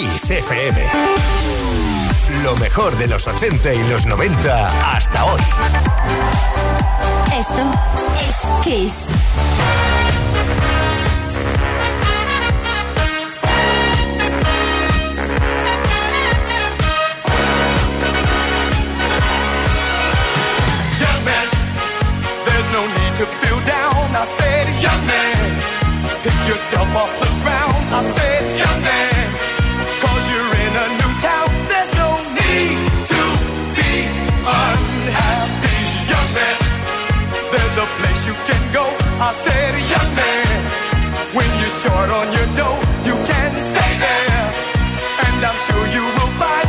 Kiss FM. Lo mejor de los 80 y los 90 hasta hoy. Esto es Kiss. to feel down. I said, young man, pick yourself off the ground. I said, young man. a place you can go. I said, young man, when you're short on your dough, you can stay there. And I'm sure you will find.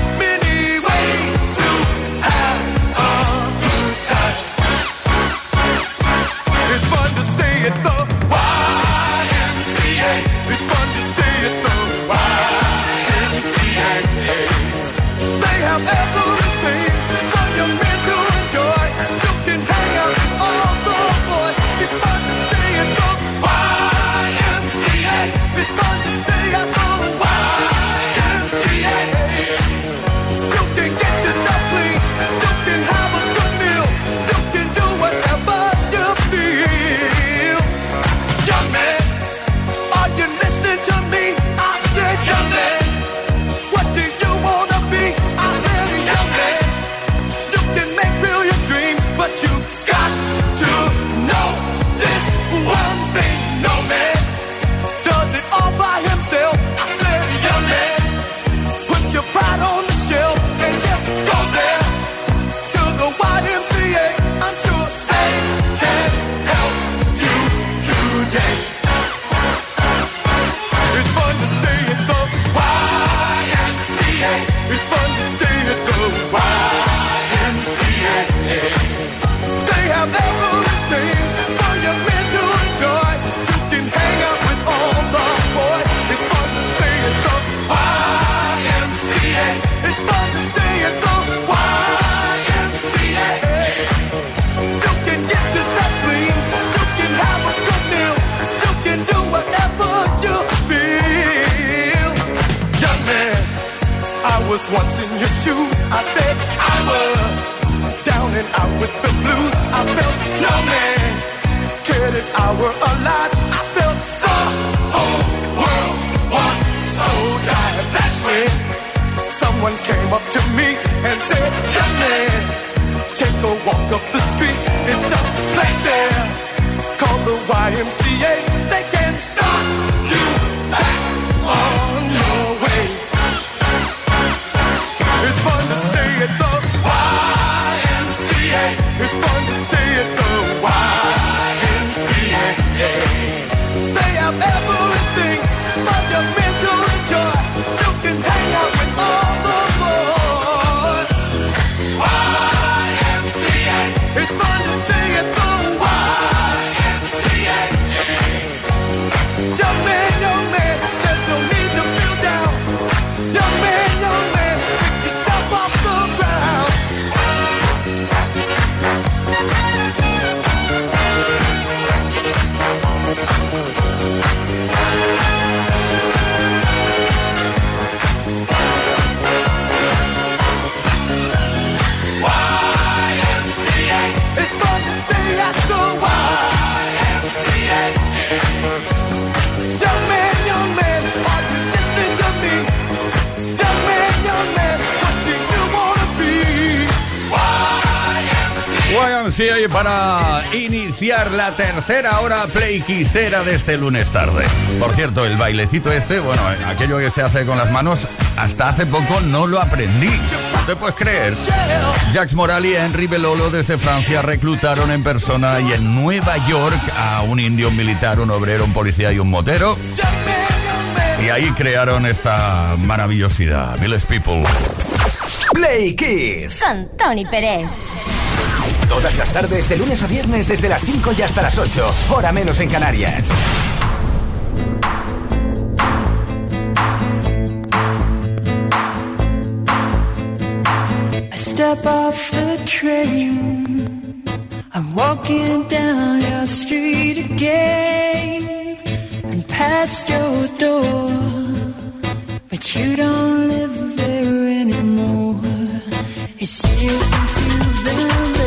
iniciar la tercera hora play quisera de este lunes tarde. Por cierto, el bailecito este, bueno, aquello que se hace con las manos, hasta hace poco no lo aprendí. No te puedes creer. Jax Morali y Henry Belolo desde Francia reclutaron en persona y en Nueva York a un indio, militar, un obrero, un policía y un motero. Y ahí crearon esta maravillosidad. Village People. Play Kiss. Con Tony Pérez. Todas las tardes, de lunes a viernes, desde las 5 y hasta las 8, hora menos en Canarias. I step off the train. I'm walking down your street again. And past your door. But you don't live there anymore. It's years since you've been.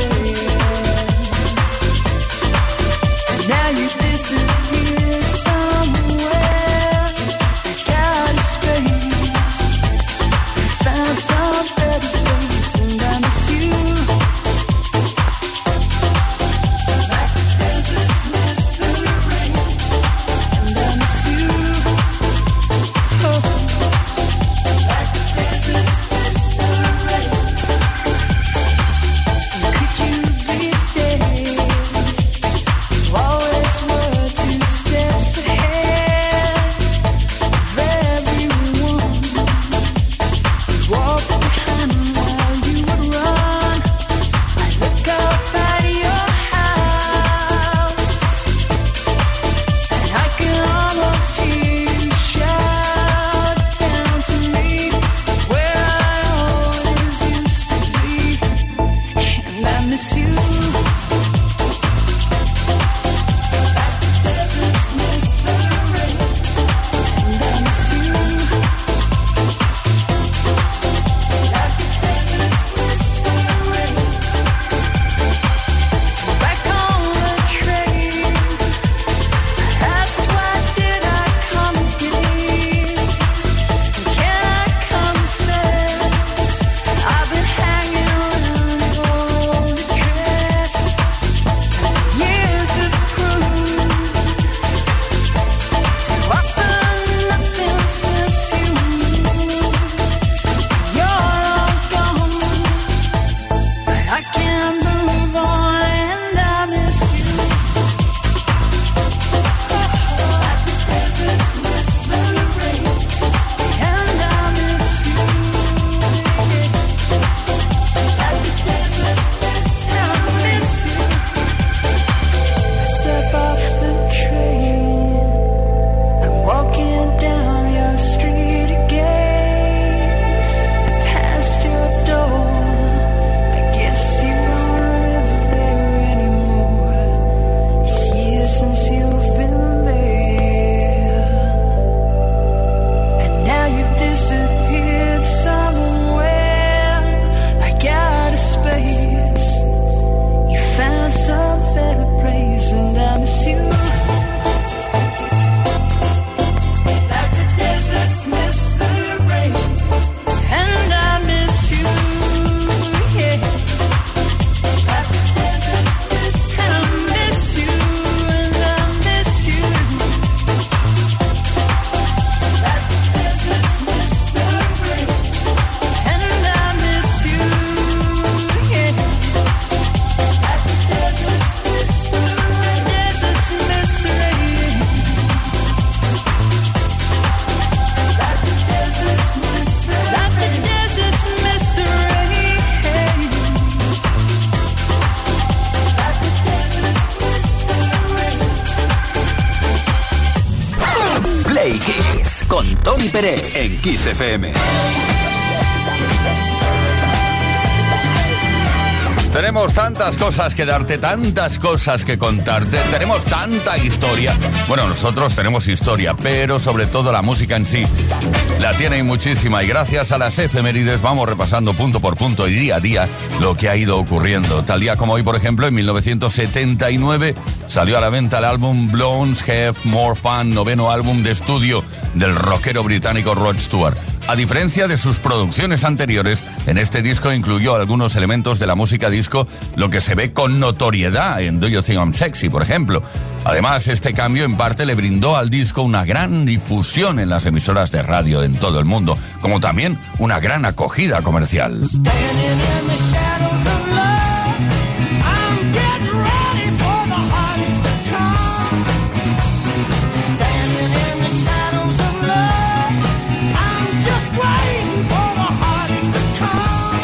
En Kiss. Tenemos tantas cosas que darte, tantas cosas que contarte, tenemos tanta historia. Bueno, nosotros tenemos historia, pero sobre todo la música en sí. La tiene muchísima y gracias a las efemérides vamos repasando punto por punto y día a día lo que ha ido ocurriendo. Tal día como hoy, por ejemplo, en 1979 salió a la venta el álbum Blondes Have More Fun, noveno álbum de estudio del rockero británico Rod Stewart. A diferencia de sus producciones anteriores, en este disco incluyó algunos elementos de la música disco, lo que se ve con notoriedad en Do You Think I'm Sexy, por ejemplo. Además, este cambio en parte le brindó al disco una gran difusión en las emisoras de radio en todo el mundo, como también una gran acogida comercial.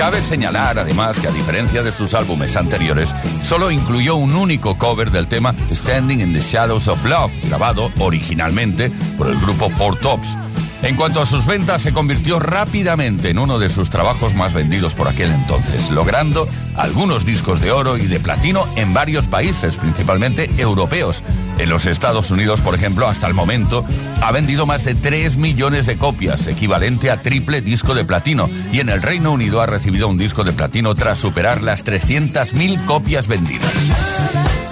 Cabe señalar además que a diferencia de sus álbumes anteriores, solo incluyó un único cover del tema Standing in the Shadows of Love, grabado originalmente por el grupo Four Tops. En cuanto a sus ventas, se convirtió rápidamente en uno de sus trabajos más vendidos por aquel entonces, logrando algunos discos de oro y de platino en varios países, principalmente europeos. En los Estados Unidos, por ejemplo, hasta el momento, ha vendido más de 3 millones de copias, equivalente a triple disco de platino, y en el Reino Unido ha recibido un disco de platino tras superar las 300.000 copias vendidas.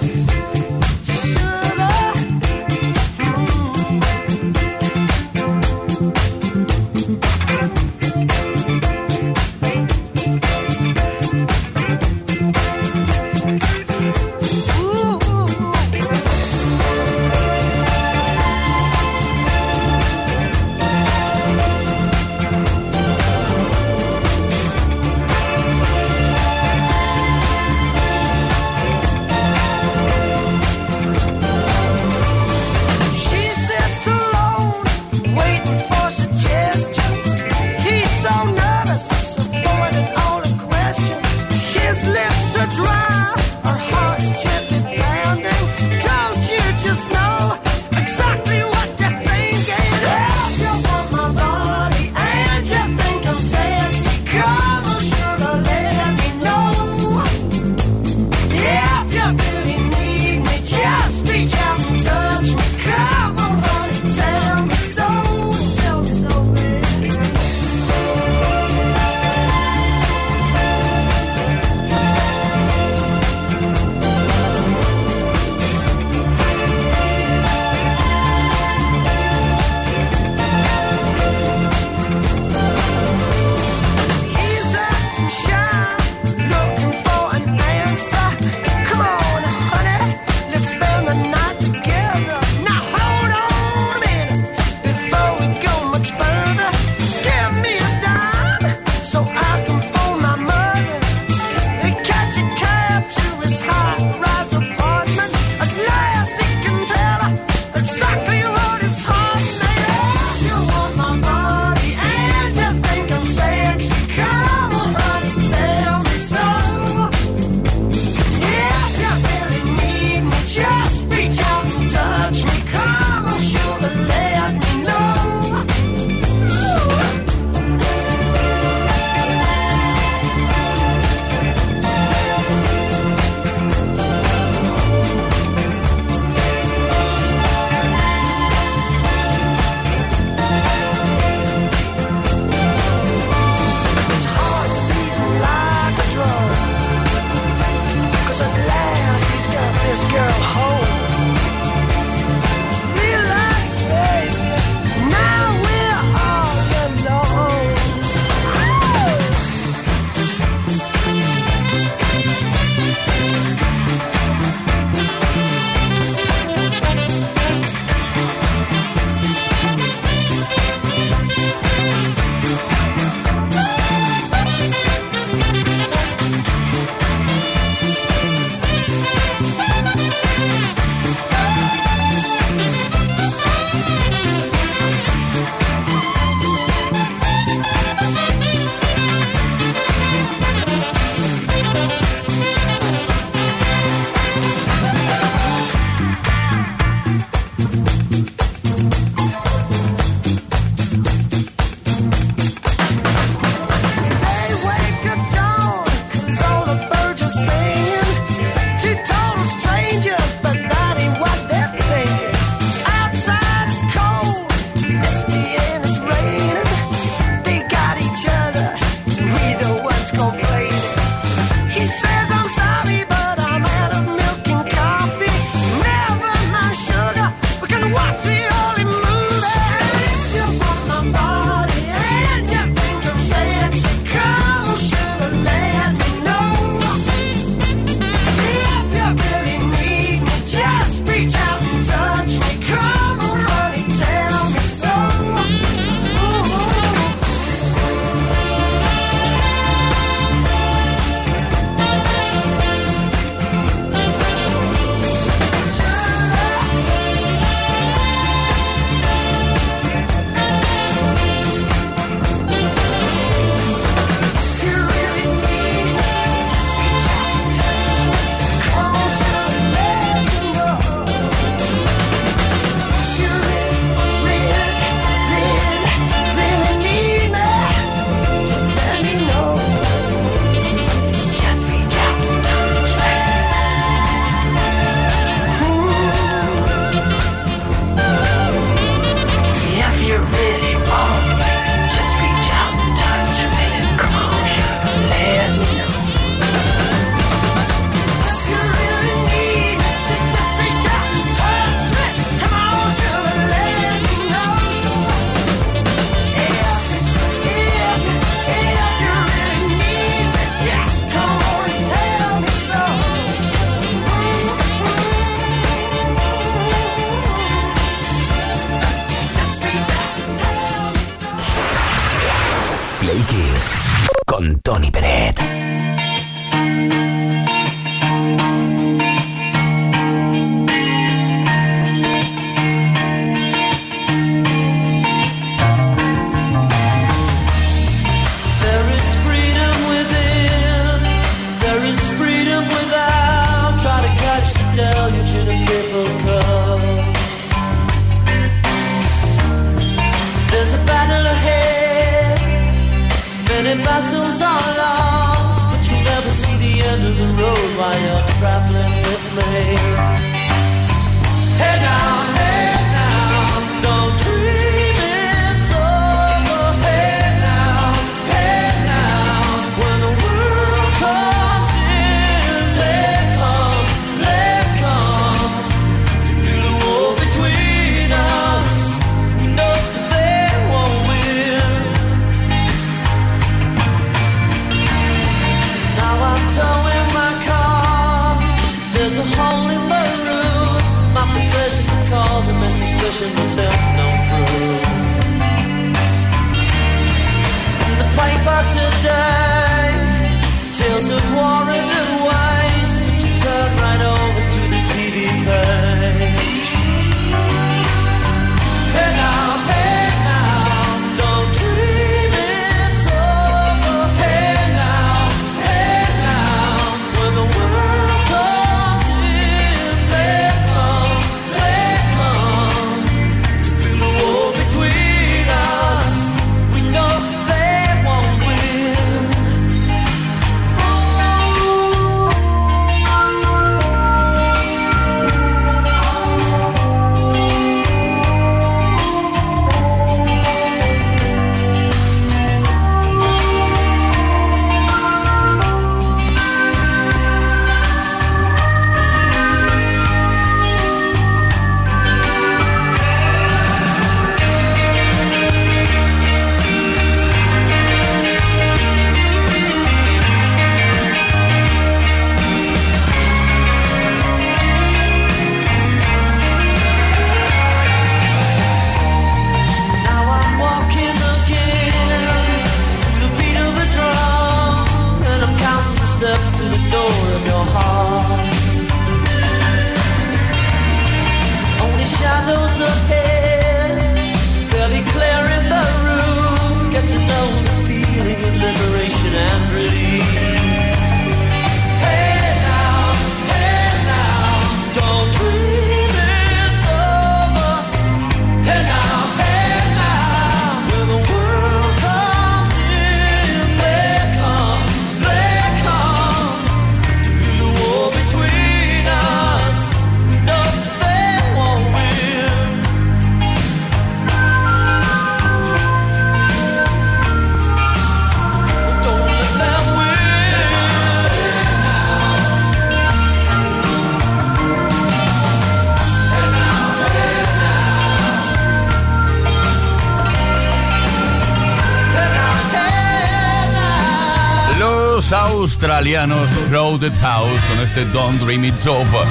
Australianos Crowded House con este Don't Dream It's Over.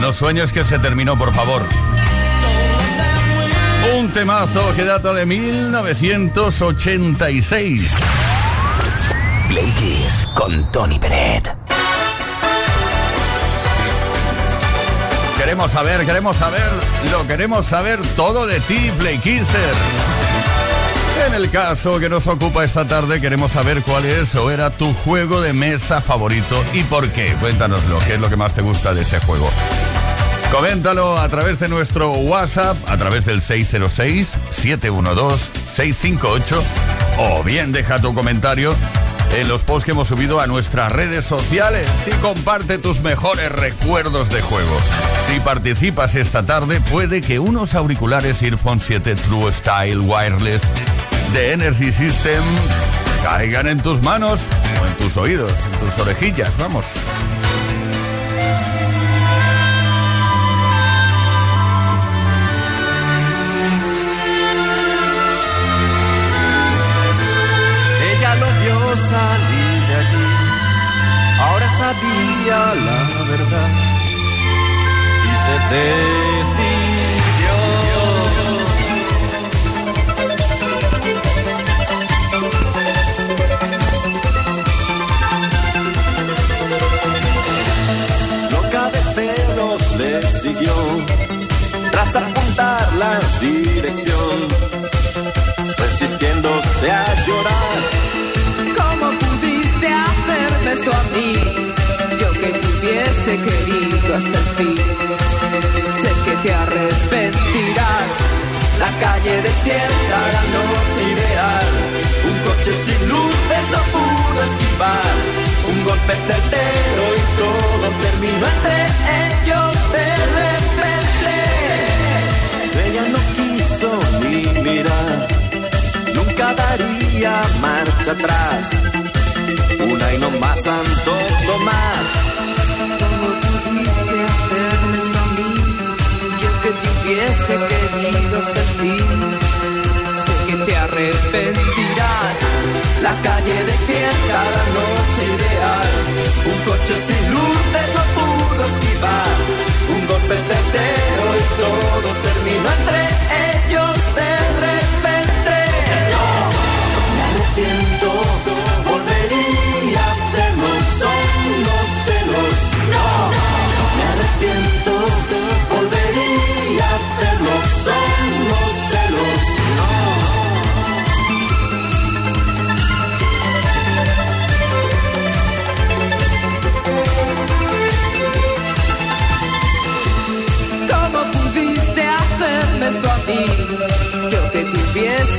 No sueñes que se terminó, por favor. Un temazo que data de 1986. Play Kiss con Tony Peret. Queremos saber, queremos saber, lo queremos saber todo de ti, Play Kisser. En el caso que nos ocupa esta tarde, queremos saber cuál es o era tu juego de mesa favorito y por qué. Cuéntanoslo, qué es lo que más te gusta de ese juego. Coméntalo a través de nuestro WhatsApp, a través del 606-712-658 o bien deja tu comentario en los posts que hemos subido a nuestras redes sociales y comparte tus mejores recuerdos de juego. Si participas esta tarde, puede que unos auriculares Earphone 7 True Style Wireless de Energy System caigan en tus manos o en tus oídos, en tus orejillas, vamos. Ella lo vio salir de allí, ahora sabía la verdad y se decidió. tras apuntar la dirección, resistiéndose a llorar. ¿Cómo pudiste hacerme esto a mí? Yo que te hubiese querido hasta el fin. Sé que te arrepentirás. La calle desierta, la noche ideal, un coche sin luces no pudo esquivar. Un golpe certero y todo terminó entre ellos de repente. Ella no quiso ni mirar, nunca daría marcha atrás. Una y no más, Santo Tomás. ¿Cómo pudiste hacerme esto a mí? Yo que te hubiese querido hasta el fin. Te arrepentirás. La calle desierta, la noche ideal. Un coche sin luces no pudo esquivar. Un golpe certero y todo terminó entre ellos de repente.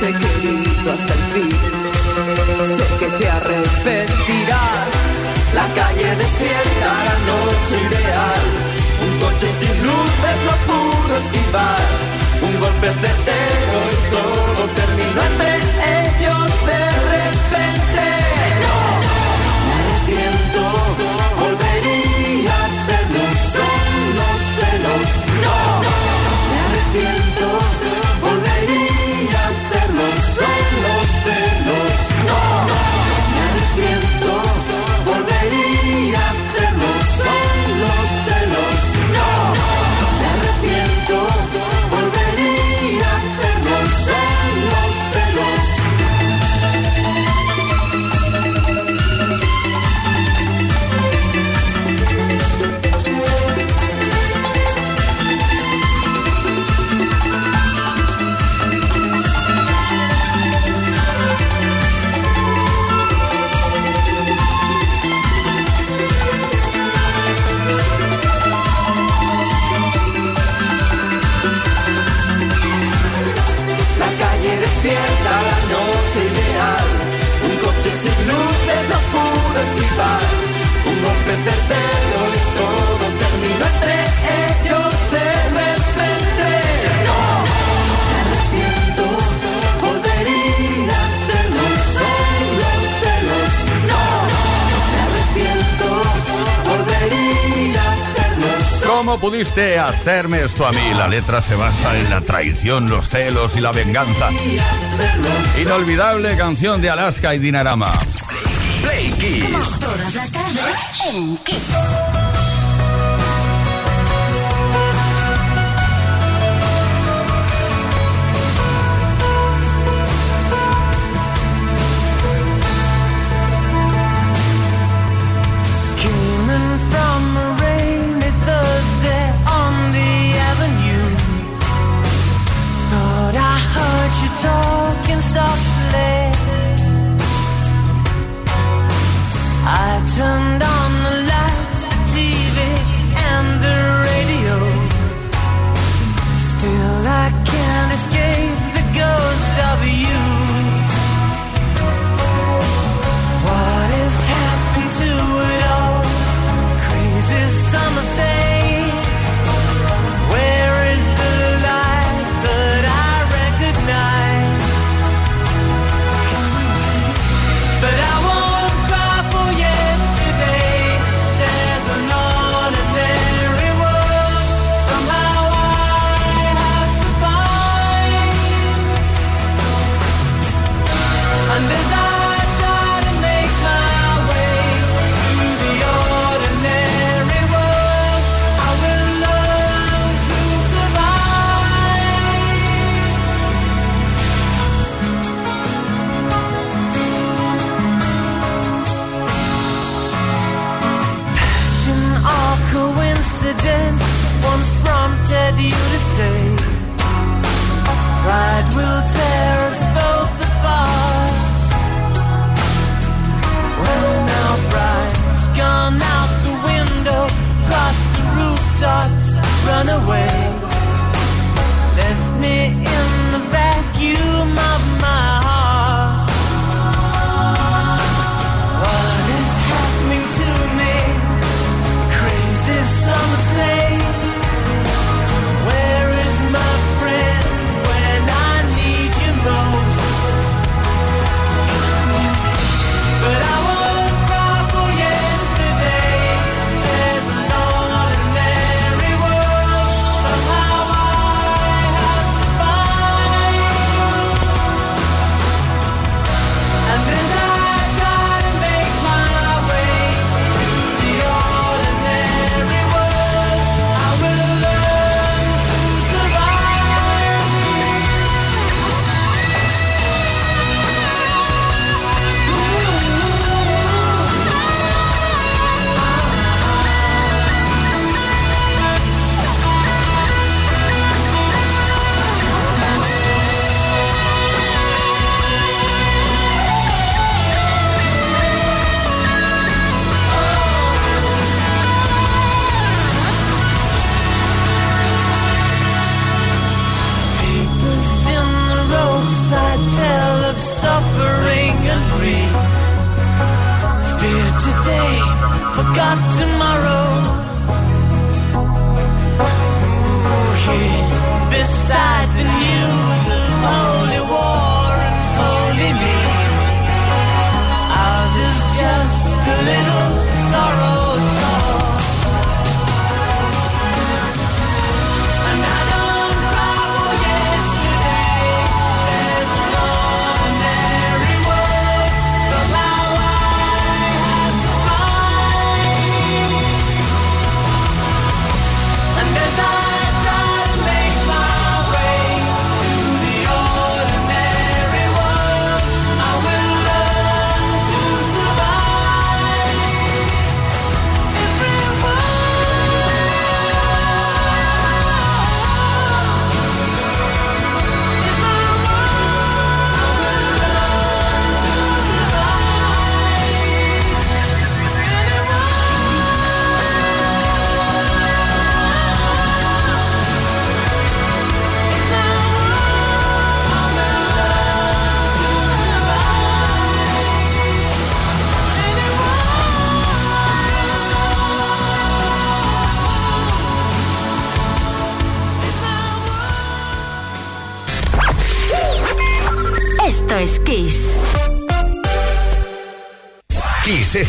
Hubiese querido hasta el fin. Sé que te arrepentirás. La calle desierta, la noche ideal. Un coche sin luces no pudo esquivar. Un golpe certero y todo terminó entre ellos de repente. Me arrepiento, volvería ¿Cómo pudiste hacerme esto a mí? La letra se basa en la traición, los celos y la venganza. Inolvidable canción de Alaska y Dinarama. Play Kiss. Todas las tardes en Kiss.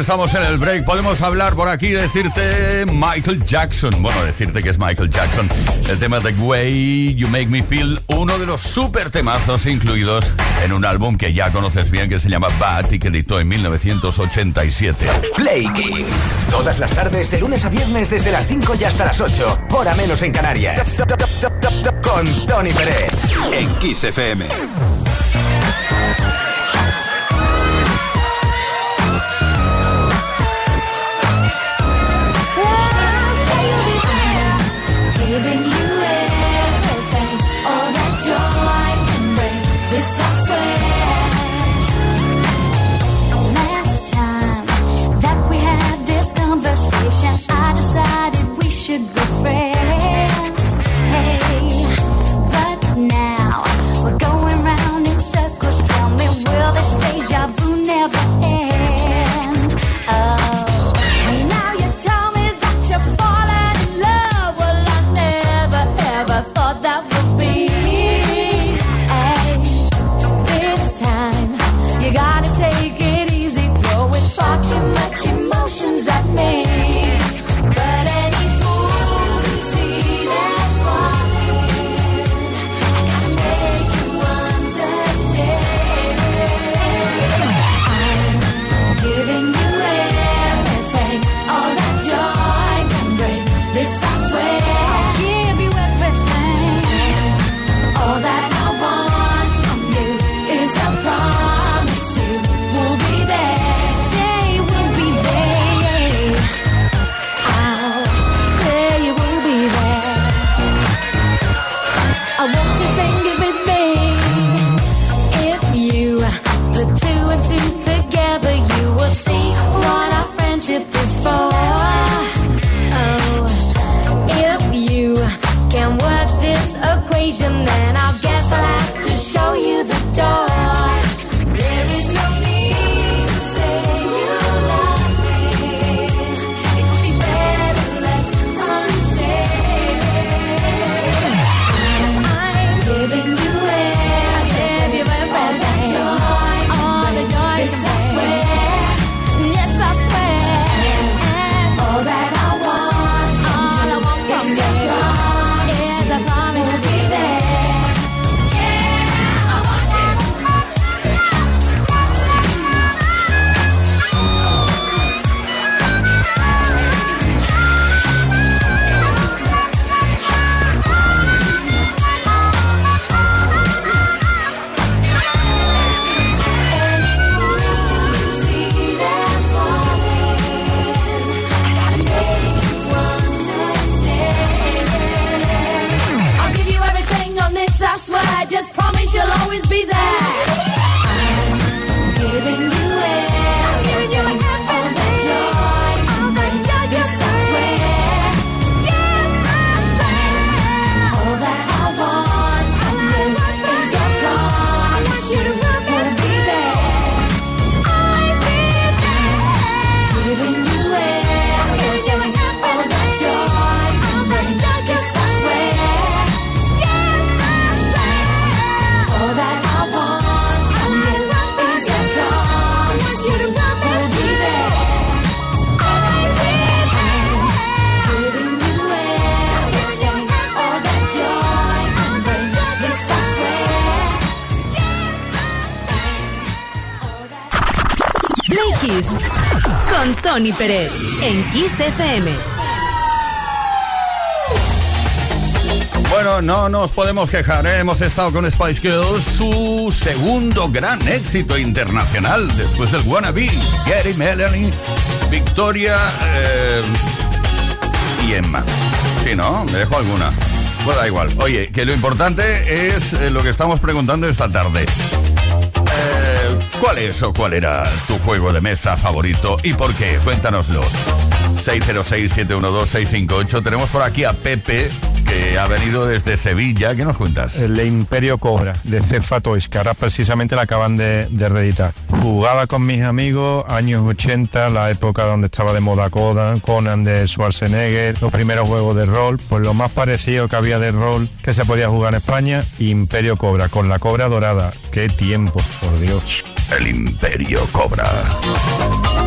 Estamos en el break. Podemos hablar por aquí y decirte Michael Jackson. Bueno, decirte que es Michael Jackson. El tema The Way You Make Me Feel, uno de los super temazos incluidos en un álbum que ya conoces bien que se llama Bad y que editó en 1987. Play Kiss. Todas las tardes, de lunes a viernes, desde las 5 y hasta las 8. Hora menos en Canarias. Con Tony Pérez. En Kiss FM. Tony en Kiss FM. Bueno, no nos podemos quejar, ¿eh? hemos estado con Spice Girls, su segundo gran éxito internacional después del Wannabe, Gary Melanie, Victoria eh, y Emma. Sí, ¿no? Me dejo alguna. Pues da igual. Oye, que lo importante es eh, lo que estamos preguntando esta tarde. ¿Cuál es o cuál era tu juego de mesa favorito y por qué? Cuéntanoslo. 606-712-658. Tenemos por aquí a Pepe, que ha venido desde Sevilla. ¿Qué nos cuentas? El Imperio Cobra, de Cefa Toys, que ahora precisamente la acaban de, de reeditar. Jugaba con mis amigos, años 80, la época donde estaba de moda Conan, Conan de Schwarzenegger, los primeros juegos de rol, pues lo más parecido que había de rol que se podía jugar en España, Imperio Cobra, con la cobra dorada. ¡Qué tiempo, por Dios! El Imperio Cobra.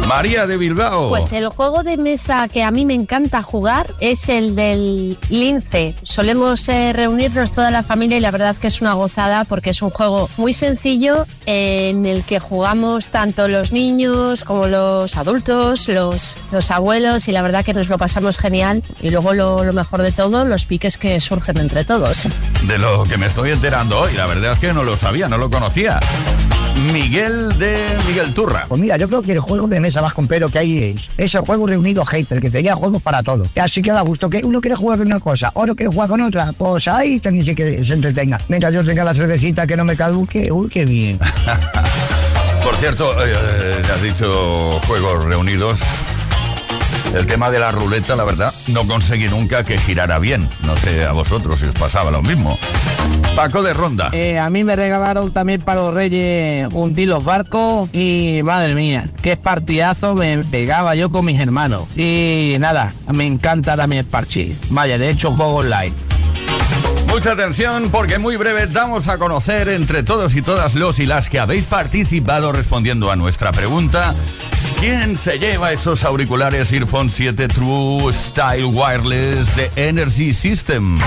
María de Bilbao. Pues el juego de mesa que a mí me encanta jugar es el del lince. Solemos eh, reunirnos toda la familia y la verdad que es una gozada porque es un juego muy sencillo eh, en el que jugamos tanto los niños como los adultos, los, los abuelos y la verdad que nos lo pasamos genial. Y luego lo, lo mejor de todo, los piques que surgen entre todos. De lo que me estoy enterando hoy, la verdad es que no lo sabía, no lo conocía. Miguel de Miguel Turra. Pues mira, yo creo que el juego de mesa más compero que hay es, es el juego reunido hater, que tenía juegos para todo. Así que da gusto que uno quiere jugar con una cosa, otro quiere jugar con otra, pues ahí también sí que se entretenga. Mientras yo tenga la cervecita que no me caduque, uy, qué bien. Por cierto, eh, eh, has dicho juegos reunidos. El tema de la ruleta, la verdad, no conseguí nunca que girara bien. No sé a vosotros si os pasaba lo mismo. Paco de Ronda. Eh, a mí me regalaron también para los reyes un los barcos y madre mía, qué partidazo me pegaba yo con mis hermanos. Y nada, me encanta también el parche. Vaya, de hecho juego online. Mucha atención porque muy breve damos a conocer entre todos y todas los y las que habéis participado respondiendo a nuestra pregunta. ¿Quién se lleva esos auriculares Earphone 7 True Style Wireless de Energy System?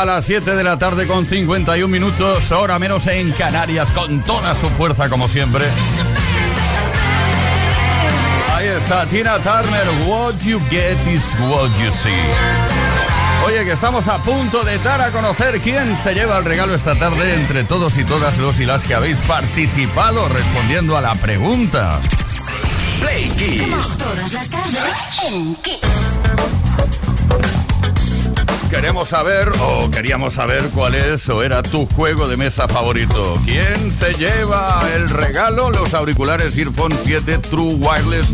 A las 7 de la tarde con 51 minutos, hora menos en Canarias, con toda su fuerza como siempre. Ahí está Tina Turner, What You Get is What You See. Oye, que estamos a punto de dar a conocer quién se lleva el regalo esta tarde entre todos y todas los y las que habéis participado respondiendo a la pregunta. Play Kiss. Todas las tardes en Kiss. Queremos saber, o queríamos saber cuál es o era tu juego de mesa favorito. ¿Quién se lleva el regalo? Los auriculares Earphone 7 True Wireless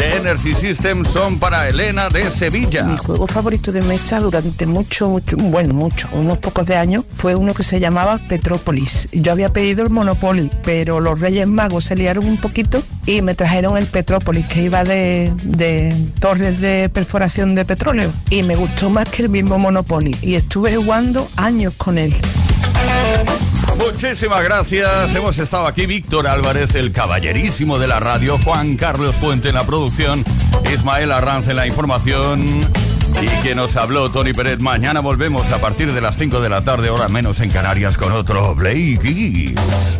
de Energy System son para Elena de Sevilla. Mi juego favorito de mesa durante mucho, mucho, bueno, mucho, unos pocos de años, fue uno que se llamaba Petrópolis. Yo había pedido el Monopoly, pero los Reyes Magos se liaron un poquito y me trajeron el Petrópolis, que iba de, de torres de perforación de petróleo. Y me gustó más que el mismo Monopoly. Y estuve jugando años con él. Muchísimas gracias. Hemos estado aquí Víctor Álvarez, el caballerísimo de la radio, Juan Carlos Puente en la producción, Ismael Arranz en la información. Y quien nos habló, Tony Pérez. Mañana volvemos a partir de las 5 de la tarde, hora menos en Canarias, con otro Play Kiss.